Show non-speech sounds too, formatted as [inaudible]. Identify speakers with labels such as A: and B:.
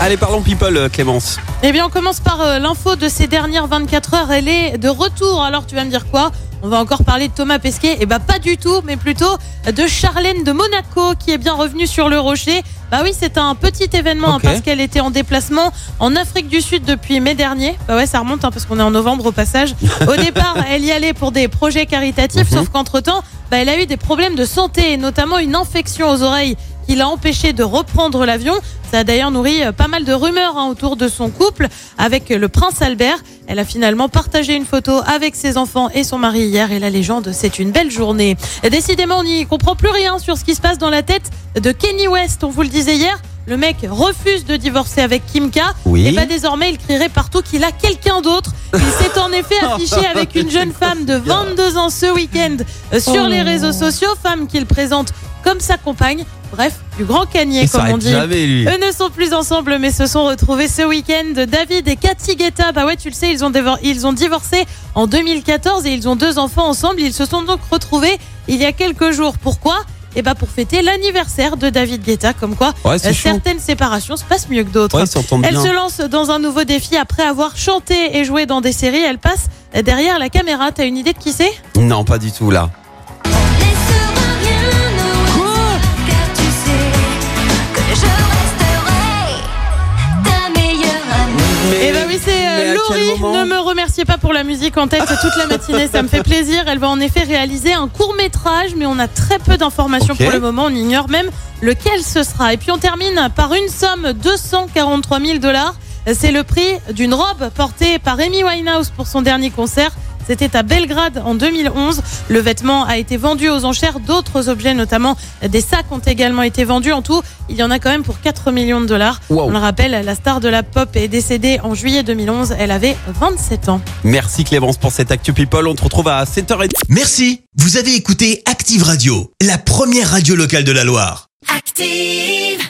A: Allez, parlons people, euh, Clémence.
B: Eh bien, on commence par euh, l'info de ces dernières 24 heures. Elle est de retour. Alors, tu vas me dire quoi? On va encore parler de Thomas Pesquet. Eh ben, pas du tout, mais plutôt de Charlène de Monaco qui est bien revenue sur le rocher. Bah oui, c'est un petit événement hein, parce qu'elle était en déplacement en Afrique du Sud depuis mai dernier. Bah ouais, ça remonte hein, parce qu'on est en novembre au passage. [laughs] Au départ, elle y allait pour des projets caritatifs,
A: Mhm.
B: sauf qu'entre-temps, bah, elle a eu des problèmes de santé, notamment une infection aux oreilles qui l'a empêché de reprendre l'avion. Ça a d'ailleurs nourri euh, pas mal de rumeurs hein, autour de son couple avec le prince Albert. Elle a finalement partagé une photo avec ses enfants et son mari hier et la légende, c'est une belle journée. Et décidément, on n'y comprend plus rien sur ce qui se passe dans la tête de Kenny West. On vous le disait hier. Le mec refuse de divorcer avec Kim K.
A: Oui.
B: Et bah désormais, il crierait partout qu'il a quelqu'un d'autre. Il s'est en effet affiché [laughs] avec une jeune femme de 22 ans ce week-end euh, sur les réseaux sociaux, femme qu'il présente comme sa compagne. Bref, du grand canier, comme on dit.
A: jamais, lui.
B: Eux ne sont plus ensemble, mais se sont retrouvés ce week-end. David et Cathy Guetta, bah ouais, tu le sais, ils ont, dévor- ils ont divorcé en 2014 et ils ont deux enfants ensemble. Ils se sont donc retrouvés il y a quelques jours. Pourquoi? Eh bah pour fêter l'anniversaire de David Guetta, comme quoi
A: Ouais,
B: euh, certaines séparations se passent mieux que d'autres.
A: Ouais,
B: Elle
A: bien.
B: se lance dans un nouveau défi après avoir chanté et joué dans des séries. Elle passe derrière la caméra. T'as une idée de qui c'est?
A: Non, pas du tout, là.
B: Laurie. Ne me remerciez pas pour la musique en tête toute la [laughs] matinée, ça me fait plaisir. Elle va en effet réaliser un court métrage, mais on a très peu d'informations pour le moment. On ignore même lequel ce sera. Et puis on termine par une somme 243 000 dollars. C'est le prix d'une robe portée par Amy Winehouse pour son dernier concert. C'était à Belgrade en 2011. Le vêtement a été vendu aux enchères. D'autres objets, notamment des sacs, ont également été vendus. En tout, il y en a quand même pour 4 millions de dollars.
A: Wow.
B: On le rappelle, la star de la pop est décédée en juillet 2011. Elle avait 27 ans.
A: Merci, Clémence, pour cette actu people. On te retrouve à 7h30.
C: Merci, vous avez écouté Active Radio, la première radio locale de la Loire.
D: Active.